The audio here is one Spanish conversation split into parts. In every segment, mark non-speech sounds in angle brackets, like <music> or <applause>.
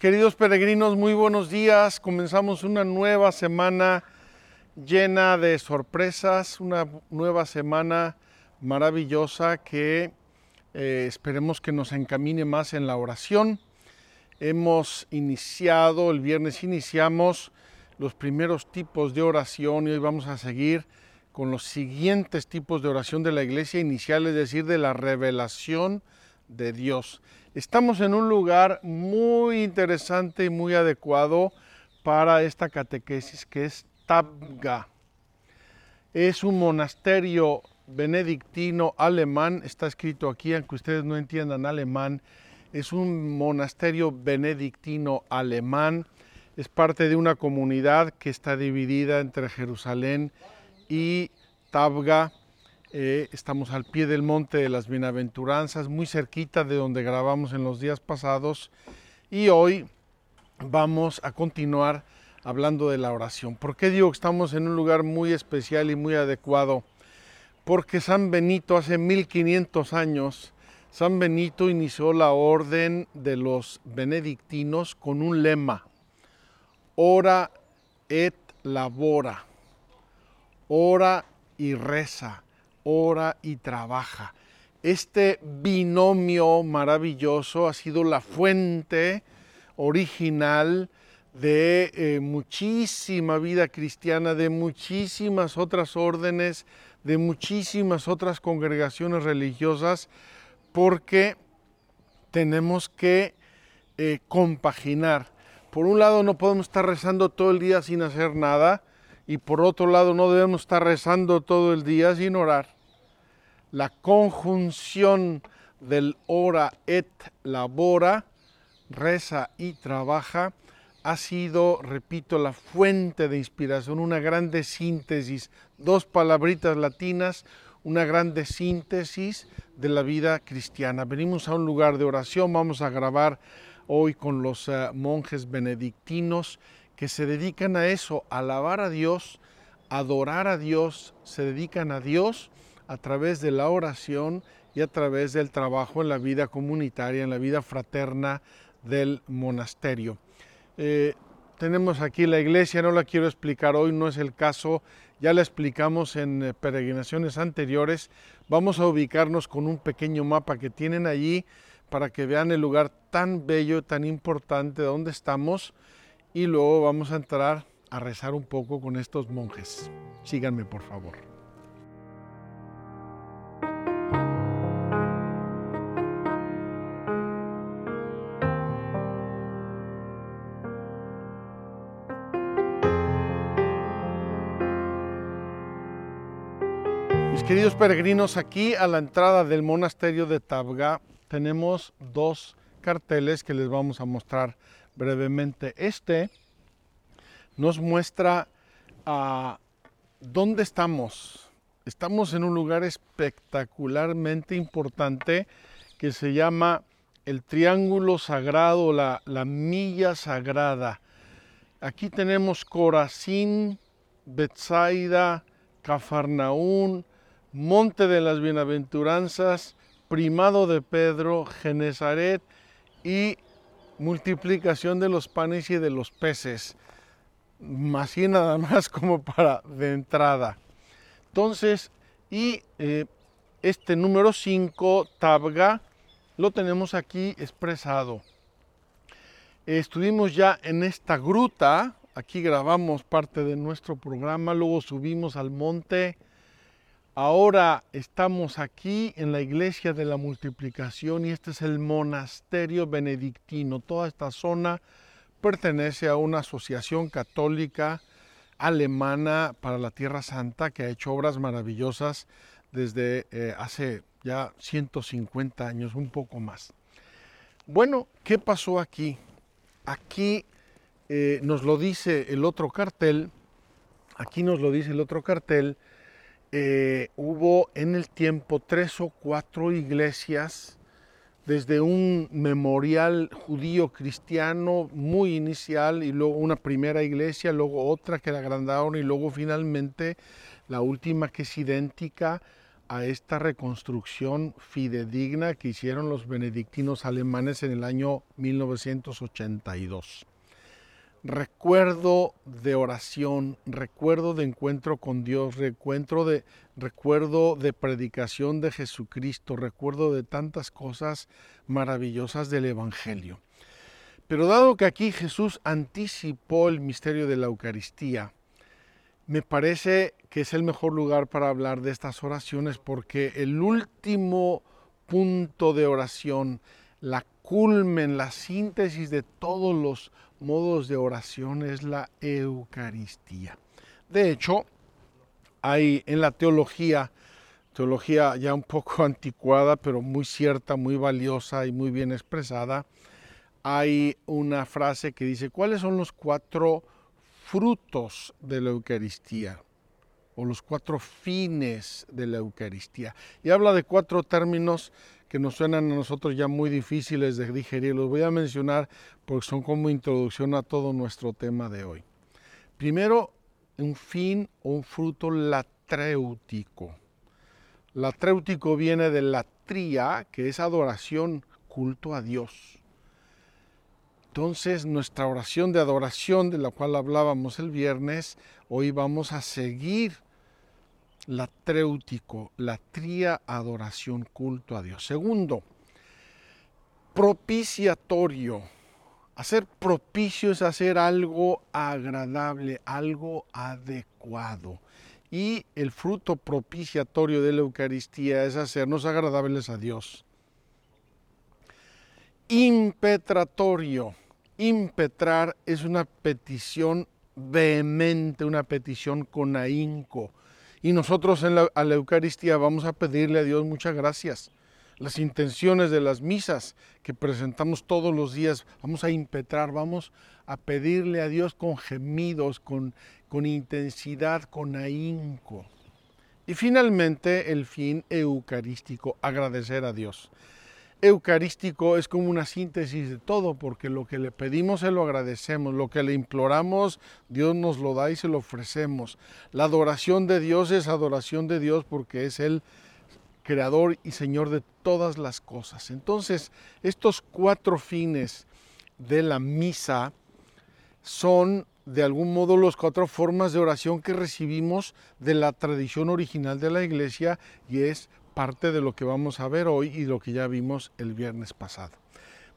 queridos peregrinos, muy buenos días. Comenzamos una nueva semana llena de sorpresas, una nueva semana maravillosa que eh, esperemos que nos encamine más en la oración. Hemos iniciado, el viernes iniciamos los primeros tipos de oración y hoy vamos a seguir con los siguientes tipos de oración de la iglesia inicial, es decir, de la revelación de Dios. Estamos en un lugar muy interesante y muy adecuado para esta catequesis que es Tabga. Es un monasterio benedictino alemán, está escrito aquí, aunque ustedes no entiendan alemán, es un monasterio benedictino alemán, es parte de una comunidad que está dividida entre Jerusalén y Tabga, eh, estamos al pie del monte de las bienaventuranzas, muy cerquita de donde grabamos en los días pasados. Y hoy vamos a continuar hablando de la oración. ¿Por qué digo que estamos en un lugar muy especial y muy adecuado? Porque San Benito hace 1500 años, San Benito inició la orden de los benedictinos con un lema, ora et labora, ora y reza ora y trabaja. Este binomio maravilloso ha sido la fuente original de eh, muchísima vida cristiana, de muchísimas otras órdenes, de muchísimas otras congregaciones religiosas, porque tenemos que eh, compaginar. Por un lado no podemos estar rezando todo el día sin hacer nada, y por otro lado no debemos estar rezando todo el día sin orar. La conjunción del ora et labora, reza y trabaja, ha sido, repito, la fuente de inspiración, una grande síntesis, dos palabritas latinas, una grande síntesis de la vida cristiana. Venimos a un lugar de oración, vamos a grabar hoy con los eh, monjes benedictinos que se dedican a eso, a alabar a Dios, adorar a Dios, se dedican a Dios a través de la oración y a través del trabajo en la vida comunitaria, en la vida fraterna del monasterio. Eh, tenemos aquí la iglesia, no la quiero explicar hoy, no es el caso, ya la explicamos en eh, peregrinaciones anteriores. Vamos a ubicarnos con un pequeño mapa que tienen allí para que vean el lugar tan bello, tan importante donde estamos y luego vamos a entrar a rezar un poco con estos monjes. Síganme por favor. Mis queridos peregrinos, aquí a la entrada del monasterio de Tabga tenemos dos carteles que les vamos a mostrar brevemente. Este nos muestra a dónde estamos. Estamos en un lugar espectacularmente importante que se llama el Triángulo Sagrado, la, la Milla Sagrada. Aquí tenemos Corazín, Betsaida, Cafarnaún, Monte de las Bienaventuranzas, Primado de Pedro, Genezaret y multiplicación de los panes y de los peces. Así nada más <laughs> como para de entrada. Entonces, y eh, este número 5, Tabga, lo tenemos aquí expresado. Estuvimos ya en esta gruta, aquí grabamos parte de nuestro programa, luego subimos al monte Ahora estamos aquí en la iglesia de la multiplicación y este es el monasterio benedictino. Toda esta zona pertenece a una asociación católica alemana para la Tierra Santa que ha hecho obras maravillosas desde eh, hace ya 150 años, un poco más. Bueno, ¿qué pasó aquí? Aquí eh, nos lo dice el otro cartel, aquí nos lo dice el otro cartel, eh, hubo en el tiempo tres o cuatro iglesias desde un memorial judío cristiano muy inicial y luego una primera iglesia, luego otra que la agrandaron y luego finalmente la última que es idéntica a esta reconstrucción fidedigna que hicieron los benedictinos alemanes en el año 1982 recuerdo de oración, recuerdo de encuentro con Dios, recuerdo de, recuerdo de predicación de Jesucristo, recuerdo de tantas cosas maravillosas del Evangelio. Pero dado que aquí Jesús anticipó el misterio de la Eucaristía, me parece que es el mejor lugar para hablar de estas oraciones porque el último punto de oración, la culmen, la síntesis de todos los modos de oración es la Eucaristía. De hecho, hay en la teología, teología ya un poco <laughs> anticuada, pero muy cierta, muy valiosa y muy bien expresada, hay una frase que dice, ¿cuáles son los cuatro frutos de la Eucaristía? o los cuatro fines de la Eucaristía. Y habla de cuatro términos que nos suenan a nosotros ya muy difíciles de digerir. Los voy a mencionar porque son como introducción a todo nuestro tema de hoy. Primero, un fin o un fruto latréutico. Latréutico viene de la tría, que es adoración, culto a Dios. Entonces, nuestra oración de adoración, de la cual hablábamos el viernes, hoy vamos a seguir latréutico, la tría adoración, culto a Dios. Segundo, propiciatorio. Hacer propicio es hacer algo agradable, algo adecuado. Y el fruto propiciatorio de la Eucaristía es hacernos agradables a Dios. Impetratorio. Impetrar es una petición vehemente, una petición con ahínco y nosotros a la Eucaristía vamos a pedirle a Dios muchas gracias. Las intenciones de las misas que presentamos todos los días, vamos a impetrar, vamos a pedirle a Dios con gemidos, con, con intensidad, con ahínco. Y finalmente el fin eucarístico, agradecer a Dios eucarístico es como una síntesis de todo, porque lo que le pedimos se lo agradecemos, lo que le imploramos, Dios nos lo da y se lo ofrecemos. La adoración de Dios es adoración de Dios porque es el creador y señor de todas las cosas. Entonces, estos cuatro fines de la misa son de algún modo las cuatro formas de oración que recibimos de la tradición original de la iglesia y es parte de lo que vamos a ver hoy y lo que ya vimos el viernes pasado.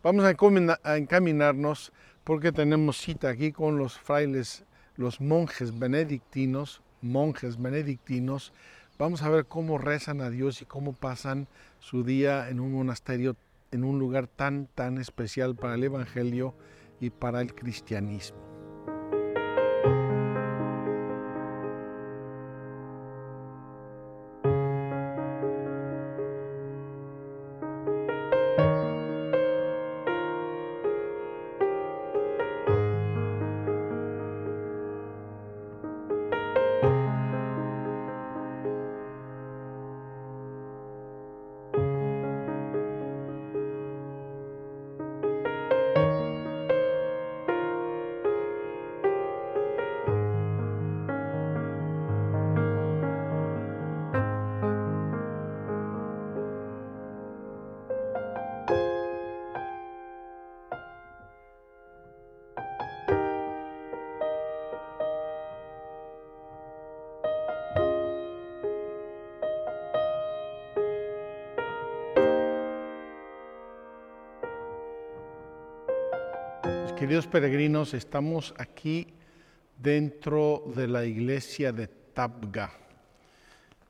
Vamos a encaminarnos porque tenemos cita aquí con los frailes, los monjes benedictinos, monjes benedictinos. Vamos a ver cómo rezan a Dios y cómo pasan su día en un monasterio, en un lugar tan, tan especial para el Evangelio y para el cristianismo. Queridos peregrinos, estamos aquí dentro de la iglesia de Tabga.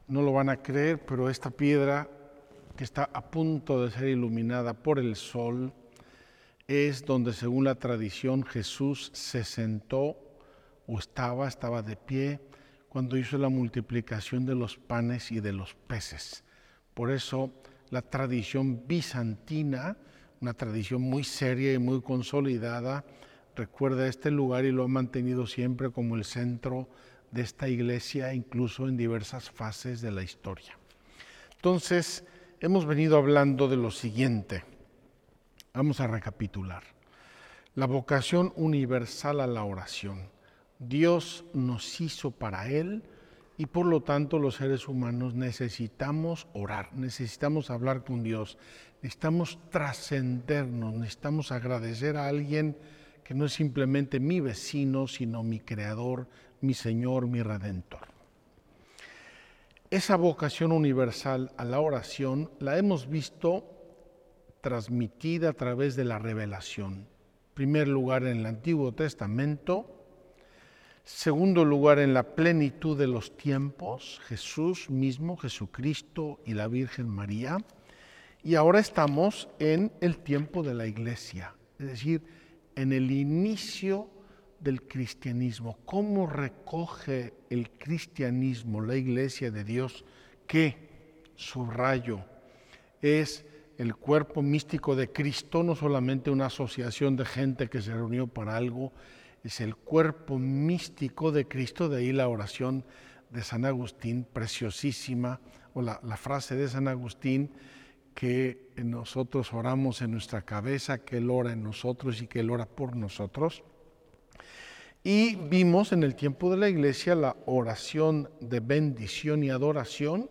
No lo van a creer, pero esta piedra que está a punto de ser iluminada por el sol es donde según la tradición Jesús se sentó o estaba, estaba de pie cuando hizo la multiplicación de los panes y de los peces. Por eso la tradición bizantina, una tradición muy seria y muy consolidada, recuerda este lugar y lo ha mantenido siempre como el centro de esta iglesia, incluso en diversas fases de la historia. Entonces, hemos venido hablando de lo siguiente. Vamos a recapitular. La vocación universal a la oración. Dios nos hizo para Él y por lo tanto los seres humanos necesitamos orar, necesitamos hablar con Dios, necesitamos trascendernos, necesitamos agradecer a alguien que no es simplemente mi vecino, sino mi creador, mi Señor, mi Redentor. Esa vocación universal a la oración la hemos visto transmitida a través de la revelación. En primer lugar en el Antiguo Testamento, segundo lugar en la plenitud de los tiempos, Jesús mismo, Jesucristo y la Virgen María, y ahora estamos en el tiempo de la iglesia, es decir, en el inicio del cristianismo. ¿Cómo recoge el cristianismo, la iglesia de Dios, que, subrayo, es el cuerpo místico de Cristo, no solamente una asociación de gente que se reunió para algo, es el cuerpo místico de Cristo, de ahí la oración de San Agustín, preciosísima, o la, la frase de San Agustín, que nosotros oramos en nuestra cabeza, que Él ora en nosotros y que Él ora por nosotros. Y vimos en el tiempo de la iglesia la oración de bendición y adoración,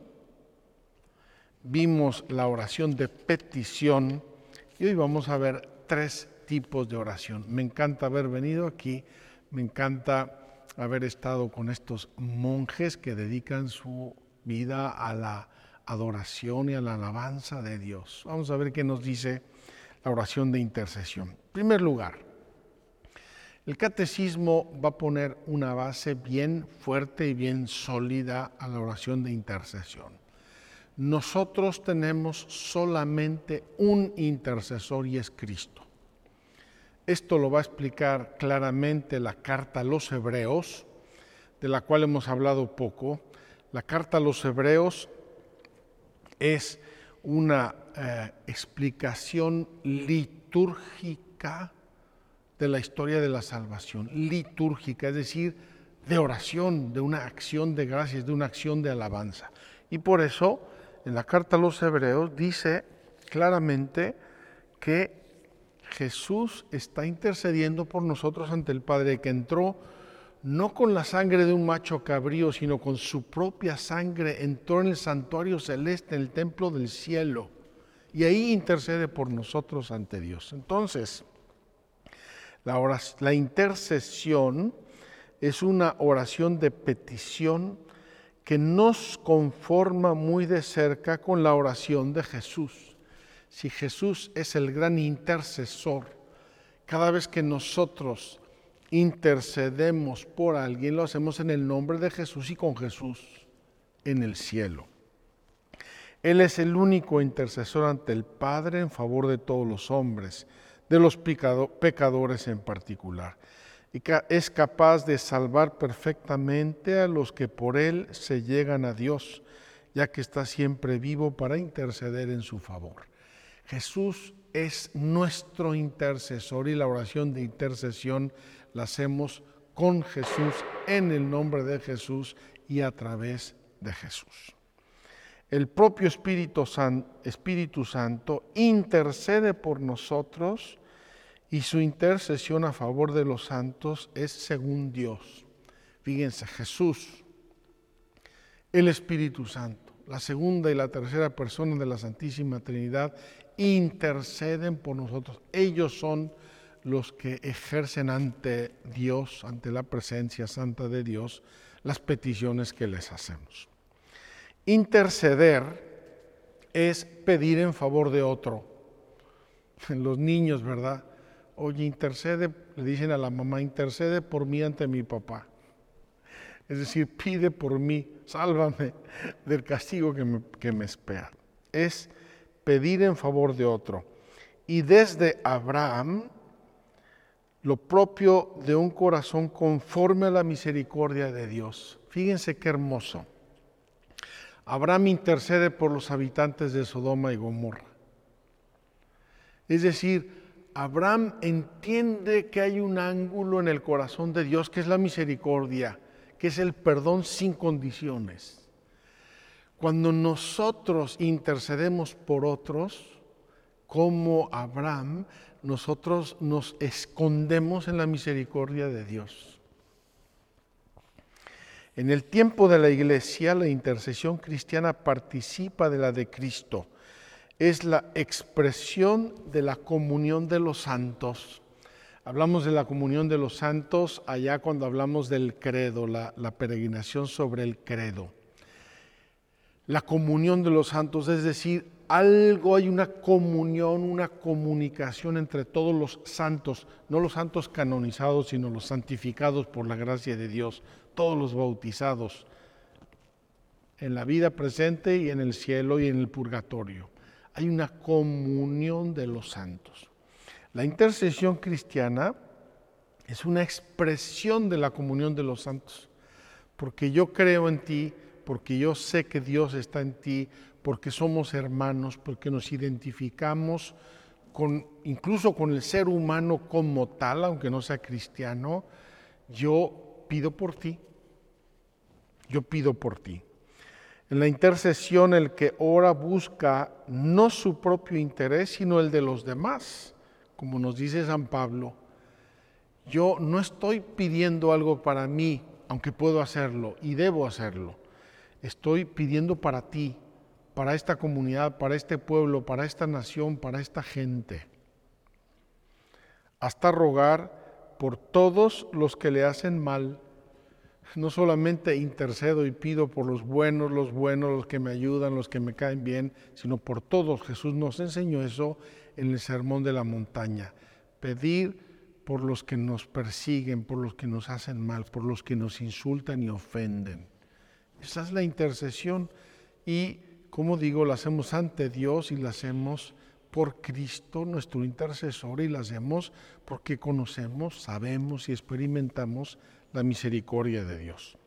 vimos la oración de petición y hoy vamos a ver tres tipos de oración. Me encanta haber venido aquí, me encanta haber estado con estos monjes que dedican su vida a la adoración y a la alabanza de Dios. Vamos a ver qué nos dice la oración de intercesión. En primer lugar, el catecismo va a poner una base bien fuerte y bien sólida a la oración de intercesión nosotros tenemos solamente un intercesor y es Cristo. Esto lo va a explicar claramente la carta a los hebreos, de la cual hemos hablado poco. La carta a los hebreos es una eh, explicación litúrgica de la historia de la salvación, litúrgica, es decir, de oración, de una acción de gracias, de una acción de alabanza. Y por eso en la carta a los hebreos dice claramente que Jesús está intercediendo por nosotros ante el Padre, que entró no con la sangre de un macho cabrío, sino con su propia sangre, entró en el santuario celeste, en el templo del cielo, y ahí intercede por nosotros ante Dios. Entonces, la, la intercesión es una oración de petición que nos conforma muy de cerca con la oración de Jesús. Si Jesús es el gran intercesor, cada vez que nosotros intercedemos por alguien, lo hacemos en el nombre de Jesús y con Jesús en el cielo. Él es el único intercesor ante el Padre en favor de todos los hombres, de los pecadores en particular y es capaz de salvar perfectamente a los que por Él se llegan a Dios, ya que está siempre vivo para interceder en su favor. Jesús es nuestro intercesor y la oración de intercesión la hacemos con Jesús, en el nombre de Jesús y a través de Jesús. El propio Espíritu, Espíritu Santo intercede por nosotros y su intercesión a favor de los santos es según Dios. Fíjense, Jesús, el Espíritu Santo, la segunda y la tercera persona de la Santísima Trinidad interceden por nosotros. Ellos son los que ejercen ante Dios, ante la presencia santa de Dios, las peticiones que les hacemos. Interceder es pedir en favor de otro. <laughs> Los niños, ¿verdad? oye, intercede, le dicen a la mamá, intercede por mí ante mi papá. Es decir, pide por mí, sálvame <laughs> del castigo que me, que me espera. Es pedir en favor de otro. y desde Abraham lo propio de un corazón conforme a la misericordia de Dios. Fíjense qué hermoso. Abraham intercede por los habitantes de Sodoma y Gomorra. Es decir, Abraham entiende que hay un ángulo en el corazón de Dios que es la misericordia, que es el perdón sin condiciones. Cuando nosotros intercedemos por otros, como Abraham, nosotros nos escondemos en la misericordia de Dios. En el tiempo de la iglesia, la intercesión cristiana participa de la de Cristo. Es la expresión de la comunión de los santos. Hablamos de la comunión de los santos allá cuando hablamos del credo, la, peregrinación sobre el credo. La comunión de los santos, es decir, algo, hay una comunión, una comunicación entre todos los santos, no los santos canonizados, sino los santificados por la gracia de Dios, todos los bautizados en la vida presente y en el cielo y en el purgatorio. Hay una comunión de los santos. La intercesión cristiana es una expresión de la comunión de los santos, porque yo creo en ti, porque yo sé que Dios está en ti, porque somos hermanos, porque nos identificamos con, incluso con el ser humano como tal, aunque no sea cristiano, yo pido por ti. Yo pido por ti. En la intercesión el que ora busca no su propio interés, sino el de los demás, como nos dice San Pablo. Yo no estoy pidiendo algo para mí, aunque puedo hacerlo y debo hacerlo. Estoy pidiendo para ti, para esta comunidad, para este pueblo, para esta nación, para esta gente. Hasta rogar por todos los que le hacen mal. No solamente intercedo y pido por los buenos, los buenos, los que me ayudan, los que me caen bien, sino por todos. Jesús nos enseñó eso en el Sermón de la Montaña. Pedir por los que nos persiguen, por los que nos hacen mal, por los que nos insultan y ofenden. Esa es la intercesión y como digo, la hacemos ante Dios y la hacemos por Cristo, nuestro intercesor, y la hacemos porque conocemos, sabemos y experimentamos la misericordia de Dios.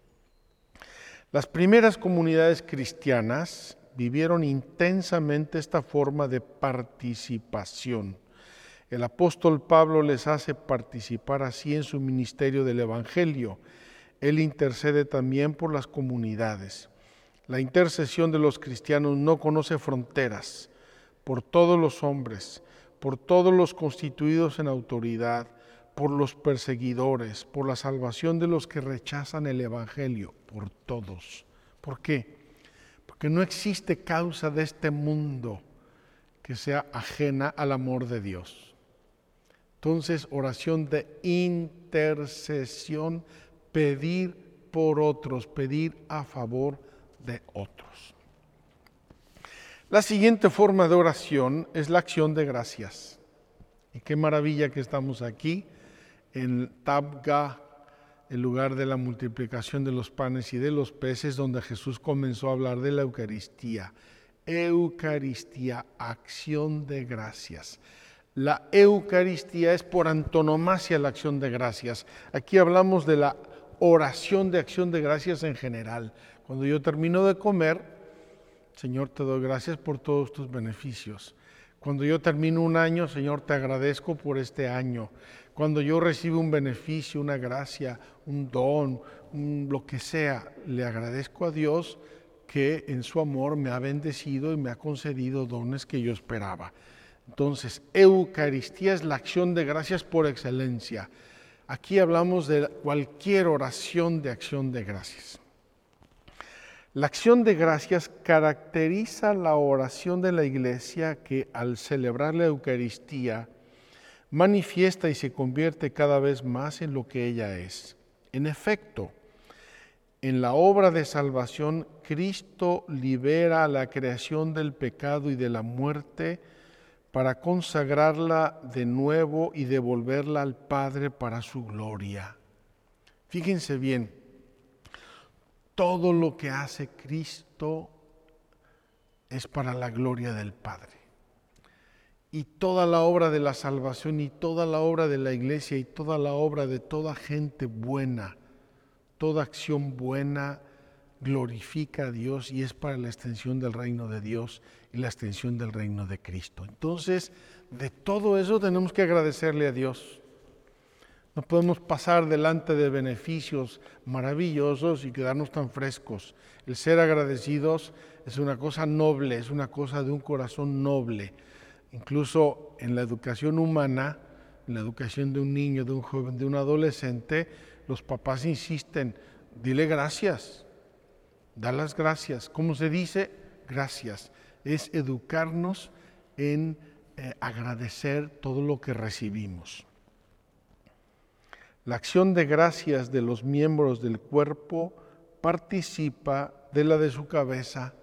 Las primeras comunidades cristianas vivieron intensamente esta forma de participación. El apóstol Pablo les hace participar así en su ministerio del Evangelio. Él intercede también por las comunidades. La intercesión de los cristianos no conoce fronteras por todos los hombres, por todos los constituidos en autoridad, por los perseguidores, por la salvación de los que rechazan el Evangelio, por todos. ¿Por qué? Porque no existe causa de este mundo que sea ajena al amor de Dios. Entonces, oración de intercesión, pedir por otros, pedir a favor de otros. La siguiente forma de oración es la acción de gracias. Y qué maravilla que estamos aquí en Tabga, el lugar de la multiplicación de los panes y de los peces, donde Jesús comenzó a hablar de la Eucaristía. Eucaristía, acción de gracias. La Eucaristía es por antonomasia la acción de gracias. Aquí hablamos de la oración de acción de gracias en general. Cuando yo termino de comer, Señor, te doy gracias por todos tus beneficios. Cuando yo termino un año, Señor, te agradezco por este año. Cuando yo recibo un beneficio, una gracia, un don, lo que sea, le agradezco a Dios que en su amor me ha bendecido y me ha concedido dones que yo esperaba. Entonces, Eucaristía es la acción de gracias por excelencia. Aquí hablamos de cualquier oración de acción de gracias. La acción de gracias caracteriza la oración de la iglesia que al celebrar la Eucaristía manifiesta y se convierte cada vez más en lo que ella es. En efecto, en la obra de salvación, Cristo libera a la creación del pecado y de la muerte para consagrarla de nuevo y devolverla al Padre para su gloria. Fíjense bien, todo lo que hace Cristo es para la gloria del Padre. y toda la obra de la salvación y toda la obra de la iglesia y toda la obra de toda gente buena, toda acción buena glorifica a Dios y es para la extensión del reino de Dios y la extensión del reino de Cristo. Entonces, de todo eso tenemos que agradecerle a Dios. No podemos pasar delante de beneficios maravillosos y quedarnos tan frescos. El ser agradecidos es una cosa noble, es una cosa de un corazón noble Incluso en la educación humana, en la educación de un niño, de un joven, de un adolescente, los papás insisten, dile gracias, da las gracias. ¿Cómo se dice? Gracias. Es educarnos en eh, agradecer todo lo que recibimos. La acción de gracias de los miembros del cuerpo participa de la de su cabeza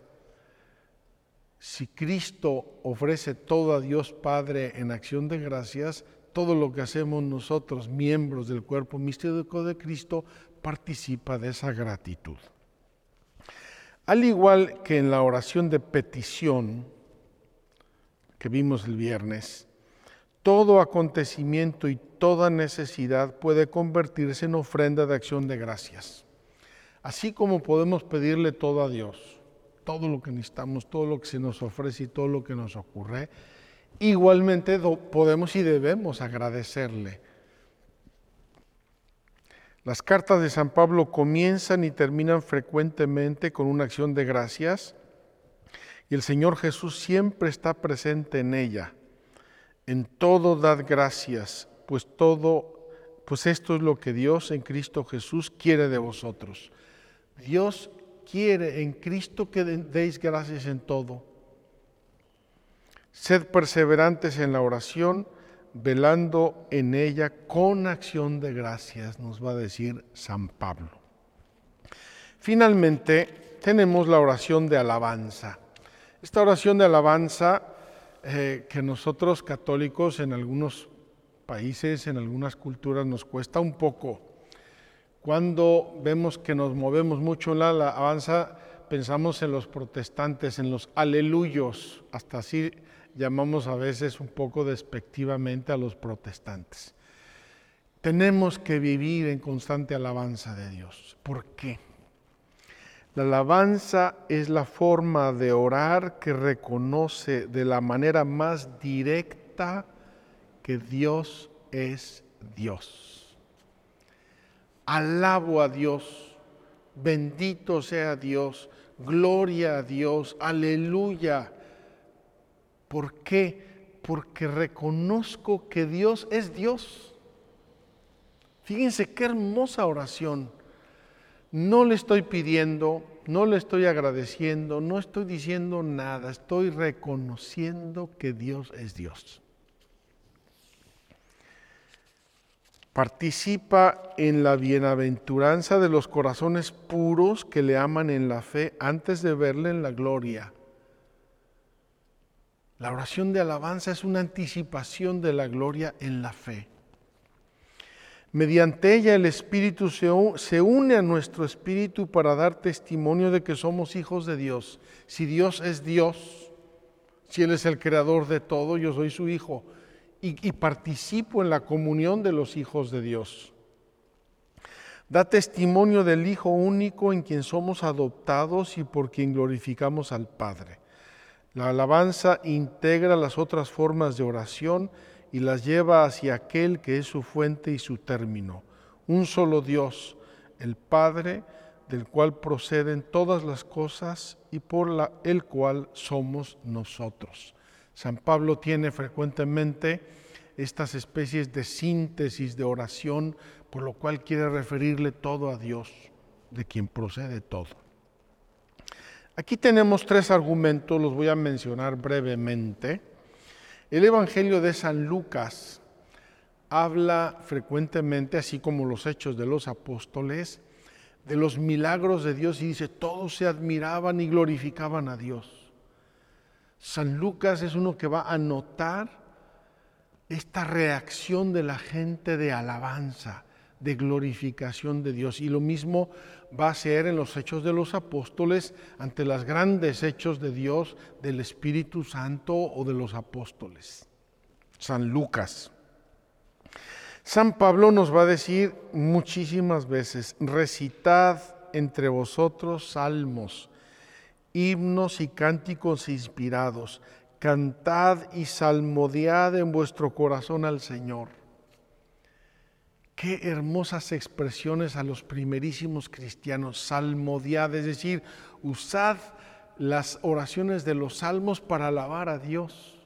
si Cristo ofrece todo a Dios Padre en acción de gracias, todo lo que hacemos nosotros, miembros del cuerpo místico de Cristo, participa de esa gratitud. Al igual que en la oración de petición que vimos el viernes, todo acontecimiento y toda necesidad puede convertirse en ofrenda de acción de gracias. Así como podemos pedirle todo a Dios, todo lo que necesitamos, todo lo que se nos ofrece y todo lo que nos ocurre, igualmente podemos y debemos agradecerle. Las cartas de San Pablo comienzan y terminan frecuentemente con una acción de gracias y el Señor Jesús siempre está presente en ella. En todo dad gracias, pues todo pues esto es lo que Dios en Cristo Jesús quiere de vosotros. Dios quiere en Cristo que deis gracias en todo. Sed perseverantes en la oración, velando en ella con acción de gracias, nos va a decir San Pablo. Finalmente, tenemos la oración de alabanza. Esta oración de alabanza eh, que nosotros católicos en algunos países, en algunas culturas nos cuesta un poco cuando vemos que nos movemos mucho en la alabanza, pensamos en los protestantes, en los aleluyos, hasta así llamamos a veces un poco despectivamente a los protestantes. Tenemos que vivir en constante alabanza de Dios. ¿Por qué? La alabanza es la forma de orar que reconoce de la manera más directa que Dios es Dios alabo a Dios, bendito sea Dios, gloria a Dios, aleluya. ¿Por qué? Porque reconozco que Dios es Dios. Fíjense qué hermosa oración. No le estoy pidiendo, no le estoy agradeciendo, no estoy diciendo nada, estoy reconociendo que Dios es Dios. participa en la bienaventuranza de los corazones puros que le aman en la fe antes de verle en la gloria. La oración de alabanza es una anticipación de la gloria en la fe. Mediante ella el Espíritu se une a nuestro Espíritu para dar testimonio de que somos hijos de Dios. Si Dios es Dios, si Él es el creador de todo, yo soy su hijo y, participo en la comunión de los hijos de Dios. Da testimonio del Hijo único en quien somos adoptados y por quien glorificamos al Padre. La alabanza integra las otras formas de oración y las lleva hacia aquel que es su fuente y su término, un solo Dios, el Padre, del cual proceden todas las cosas y por el cual somos nosotros. San Pablo tiene frecuentemente estas especies de síntesis de oración, por lo cual quiere referirle todo a Dios, de quien procede todo. Aquí tenemos tres argumentos, los voy a mencionar brevemente. El Evangelio de San Lucas habla frecuentemente, así como los hechos de los apóstoles, de los milagros de Dios y dice, todos se admiraban y glorificaban a Dios. San Lucas es uno que va a notar esta reacción de la gente de alabanza, de glorificación de Dios. Y lo mismo va a ser en los hechos de los apóstoles ante los grandes hechos de Dios, del Espíritu Santo o de los apóstoles. San Lucas. San Pablo nos va a decir muchísimas veces, recitad entre vosotros salmos, himnos y cánticos inspirados, cantad y salmodiad en vuestro corazón al Señor. Qué hermosas expresiones a los primerísimos cristianos, salmodiad, es decir, usad las oraciones de los salmos para alabar a Dios.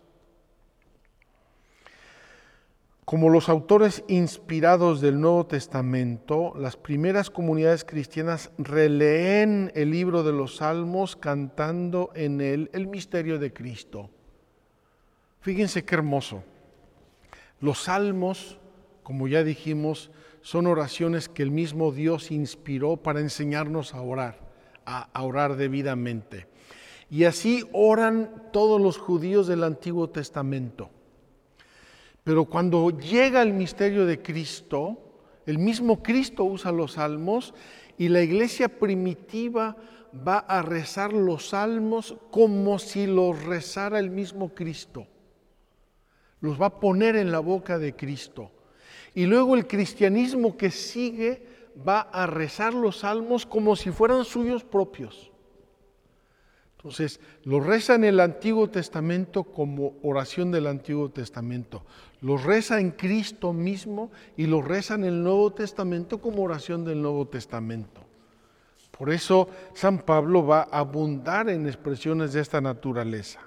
Como los autores inspirados del Nuevo Testamento, las primeras comunidades cristianas releen el libro de los Salmos cantando en él el misterio de Cristo. Fíjense qué hermoso. Los salmos, como ya dijimos, son oraciones que el mismo Dios inspiró para enseñarnos a orar, a, orar debidamente. Y así oran todos los judíos del Antiguo Testamento. Pero cuando llega el misterio de Cristo, el mismo Cristo usa los salmos y la iglesia primitiva va a rezar los salmos como si los rezara el mismo Cristo. Los va a poner en la boca de Cristo. Y luego el cristianismo que sigue va a rezar los salmos como si fueran suyos propios. Entonces, lo reza en el Antiguo Testamento como oración del Antiguo Testamento. Lo reza en Cristo mismo y lo reza en el Nuevo Testamento como oración del Nuevo Testamento. Por eso San Pablo va a abundar en expresiones de esta naturaleza.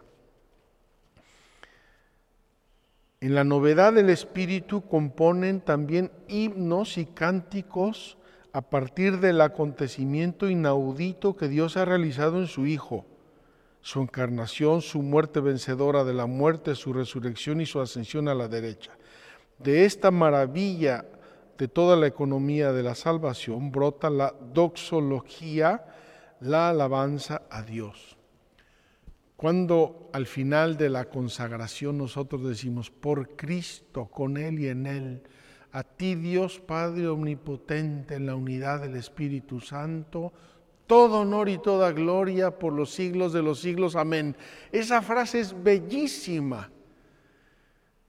En la novedad del Espíritu componen también himnos y cánticos a partir del acontecimiento inaudito que Dios ha realizado en su Hijo su encarnación, su muerte vencedora de la muerte, su resurrección y su ascensión a la derecha. De esta maravilla de toda la economía de la salvación brota la doxología, la alabanza a Dios. Cuando al final de la consagración nosotros decimos, por Cristo, con Él y en Él, a ti Dios Padre Omnipotente, en la unidad del Espíritu Santo, todo honor y toda gloria por los siglos de los siglos. Amén. Esa frase es bellísima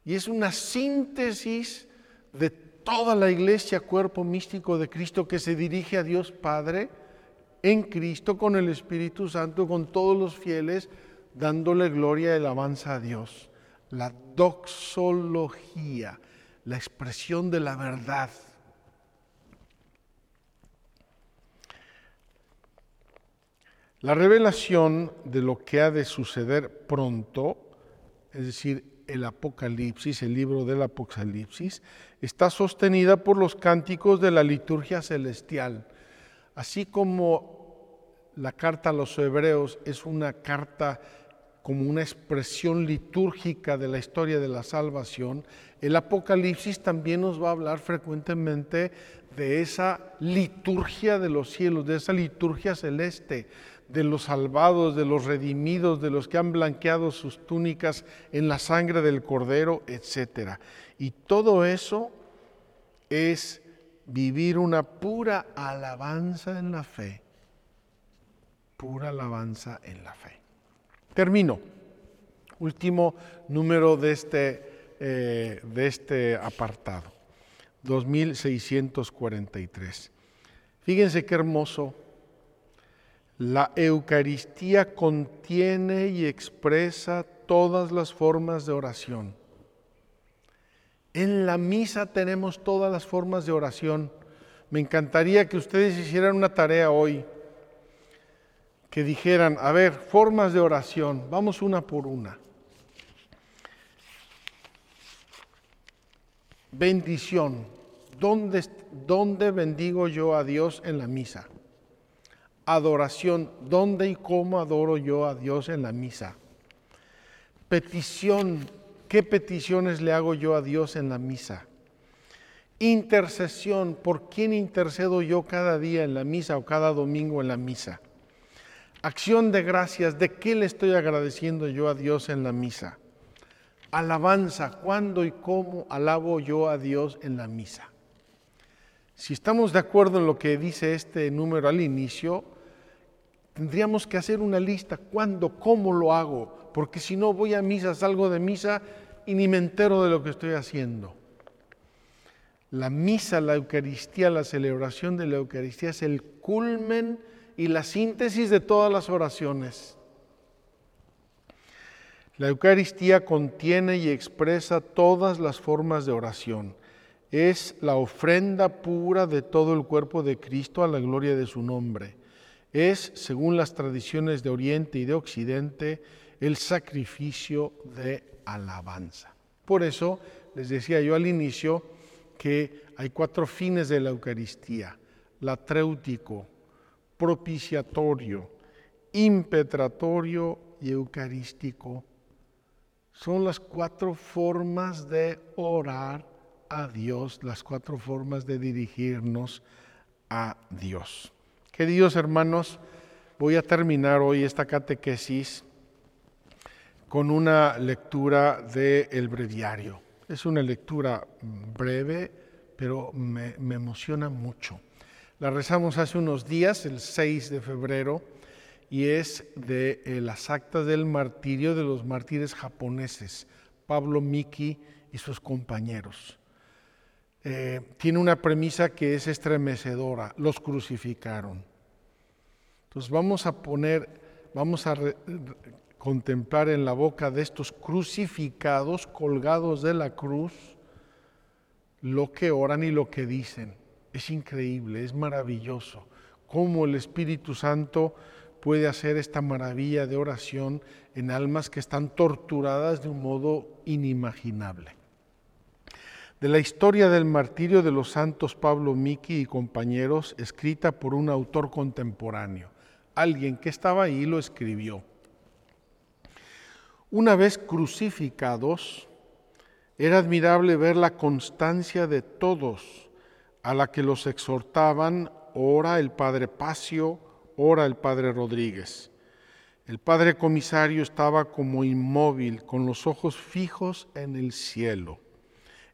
y es una síntesis de toda la iglesia, cuerpo místico de Cristo que se dirige a Dios Padre en Cristo con el Espíritu Santo, con todos los fieles, dándole gloria y alabanza a Dios. La doxología, la expresión de la verdad La revelación de lo que ha de suceder pronto, es decir, el Apocalipsis, el libro del Apocalipsis, está sostenida por los cánticos de la liturgia celestial. Así como la carta a los hebreos es una carta como una expresión litúrgica de la historia de la salvación, el Apocalipsis también nos va a hablar frecuentemente de esa liturgia de los cielos, de esa liturgia celeste, de los salvados, de los redimidos, de los que han blanqueado sus túnicas en la sangre del cordero, etc. Y todo eso es vivir una pura alabanza en la fe, pura alabanza en la fe. Termino. Último número de este, eh, de este apartado, 2643. Fíjense qué hermoso la Eucaristía contiene y expresa todas las formas de oración. En la misa tenemos todas las formas de oración. Me encantaría que ustedes hicieran una tarea hoy, que dijeran, a ver, formas de oración, vamos una por una. Bendición, ¿dónde, dónde bendigo yo a Dios en la misa? adoración, ¿dónde y cómo adoro yo a Dios en la misa? Petición, ¿qué peticiones le hago yo a Dios en la misa? Intercesión, ¿por quién intercedo yo cada día en la misa o cada domingo en la misa? Acción de gracias, ¿de qué le estoy agradeciendo yo a Dios en la misa? Alabanza, ¿cuándo y cómo alabo yo a Dios en la misa? Si estamos de acuerdo en lo que dice este número al inicio, tendríamos que hacer una lista, cuándo, cómo lo hago, porque si no voy a misa, salgo de misa y ni me entero de lo que estoy haciendo. La misa, la Eucaristía, la celebración de la Eucaristía es el culmen y la síntesis de todas las oraciones. La Eucaristía contiene y expresa todas las formas de oración. Es la ofrenda pura de todo el cuerpo de Cristo a la gloria de su nombre. Es, según las tradiciones de Oriente y de Occidente, el sacrificio de alabanza. Por eso les decía yo al inicio que hay cuatro fines de la Eucaristía. Latréutico, propiciatorio, impetratorio y eucarístico son las cuatro formas de orar a Dios, las cuatro formas de dirigirnos a Dios. Queridos hermanos, voy a terminar hoy esta catequesis con una lectura del breviario. Es una lectura breve, pero me, emociona mucho. La rezamos hace unos días, el 6 de febrero, y es de eh, las actas del martirio de los mártires japoneses, Pablo Miki y sus compañeros. Eh, tiene una premisa que es estremecedora, los crucificaron. Entonces vamos a poner, vamos a contemplar en la boca de estos crucificados, colgados de la cruz, lo que oran y lo que dicen. Es increíble, es maravilloso, cómo el Espíritu Santo puede hacer esta maravilla de oración en almas que están torturadas de un modo inimaginable. De la historia del martirio de los santos Pablo Miki y compañeros, escrita por un autor contemporáneo, alguien que estaba ahí lo escribió. Una vez crucificados, era admirable ver la constancia de todos a la que los exhortaban ora el padre Pacio, ora el padre Rodríguez. El padre comisario estaba como inmóvil, con los ojos fijos en el cielo.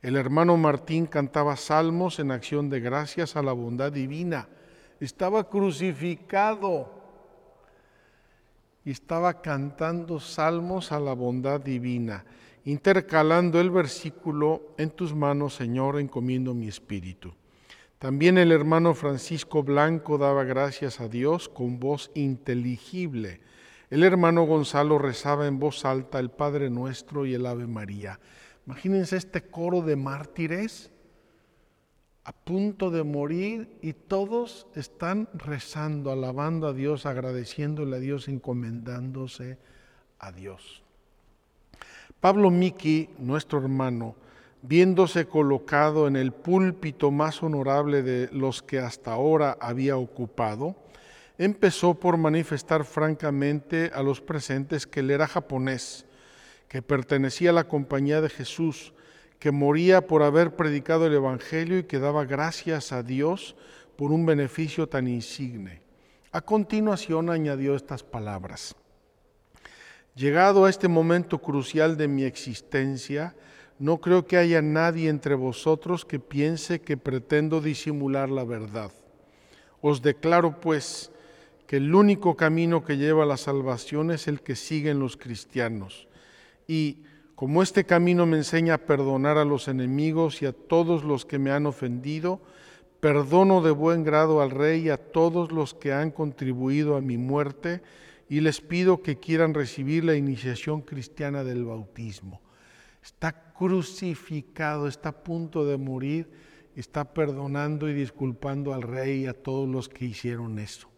El hermano Martín cantaba salmos en acción de gracias a la bondad divina. Estaba crucificado y estaba cantando salmos a la bondad divina, intercalando el versículo, en tus manos, Señor, encomiendo mi espíritu. También el hermano Francisco Blanco daba gracias a Dios con voz inteligible. El hermano Gonzalo rezaba en voz alta el Padre Nuestro y el Ave María. Imagínense este coro de mártires a punto de morir y todos están rezando, alabando a Dios, agradeciéndole a Dios, encomendándose a Dios. Pablo Miki, nuestro hermano, viéndose colocado en el púlpito más honorable de los que hasta ahora había ocupado, empezó por manifestar francamente a los presentes que él era japonés, que pertenecía a la compañía de Jesús, que moría por haber predicado el Evangelio y que daba gracias a Dios por un beneficio tan insigne. A continuación añadió estas palabras. Llegado a este momento crucial de mi existencia, no creo que haya nadie entre vosotros que piense que pretendo disimular la verdad. Os declaro pues que el único camino que lleva a la salvación es el que siguen los cristianos. Y como este camino me enseña a perdonar a los enemigos y a todos los que me han ofendido, perdono de buen grado al Rey y a todos los que han contribuido a mi muerte y les pido que quieran recibir la iniciación cristiana del bautismo está crucificado, está a punto de morir, está perdonando y disculpando al rey y a todos los que hicieron eso.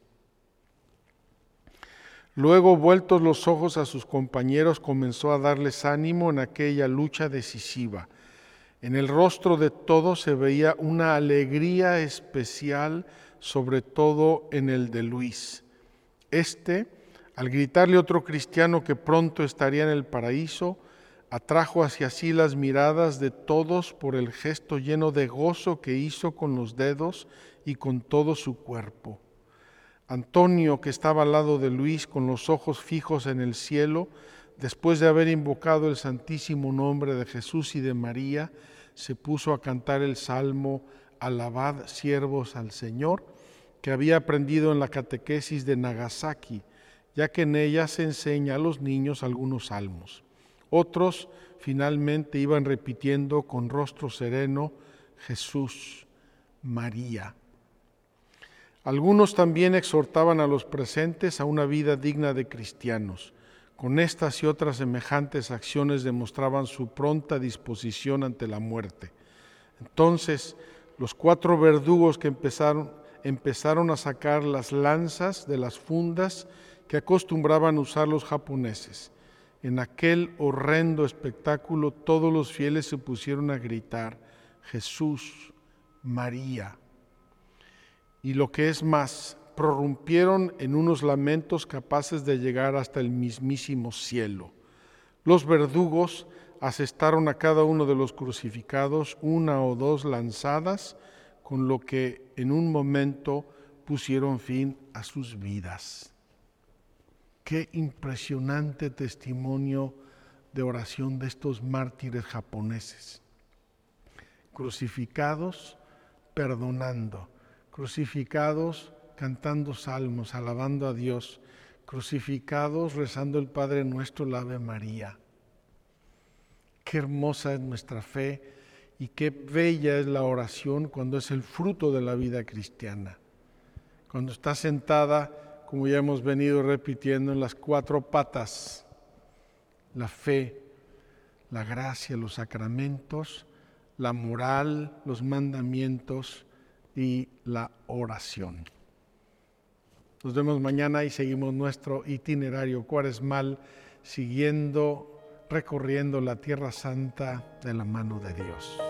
Luego, vueltos los ojos a sus compañeros, comenzó a darles ánimo en aquella lucha decisiva. En el rostro de todos se veía una alegría especial, sobre todo en el de Luis. Este, al gritarle otro cristiano que pronto estaría en el paraíso, atrajo hacia sí las miradas de todos por el gesto lleno de gozo que hizo con los dedos y con todo su cuerpo. Antonio, que estaba al lado de Luis con los ojos fijos en el cielo, después de haber invocado el santísimo nombre de Jesús y de María, se puso a cantar el salmo Alabad siervos al Señor, que había aprendido en la catequesis de Nagasaki, ya que en ella se enseña a los niños algunos salmos. Otros finalmente iban repitiendo con rostro sereno, Jesús, María. Algunos también exhortaban a los presentes a una vida digna de cristianos. Con estas y otras semejantes acciones demostraban su pronta disposición ante la muerte. Entonces los cuatro verdugos que empezaron, empezaron a sacar las lanzas de las fundas que acostumbraban usar los japoneses. En aquel horrendo espectáculo todos los fieles se pusieron a gritar, Jesús, María. Y lo que es más, prorrumpieron en unos lamentos capaces de llegar hasta el mismísimo cielo. Los verdugos asestaron a cada uno de los crucificados una o dos lanzadas, con lo que en un momento pusieron fin a sus vidas. Qué impresionante testimonio de oración de estos mártires japoneses. Crucificados, perdonando. Crucificados, cantando salmos, alabando a Dios. Crucificados, rezando el Padre nuestro, la Ave María Qué hermosa es nuestra fe y qué bella es la oración cuando es el fruto de la vida cristiana. Cuando está sentada, como ya hemos venido repitiendo, en las cuatro patas, la fe, la gracia, los sacramentos, la moral, los mandamientos y la oración. Nos vemos mañana y seguimos nuestro itinerario cuaresmal siguiendo recorriendo la tierra santa de la mano de Dios.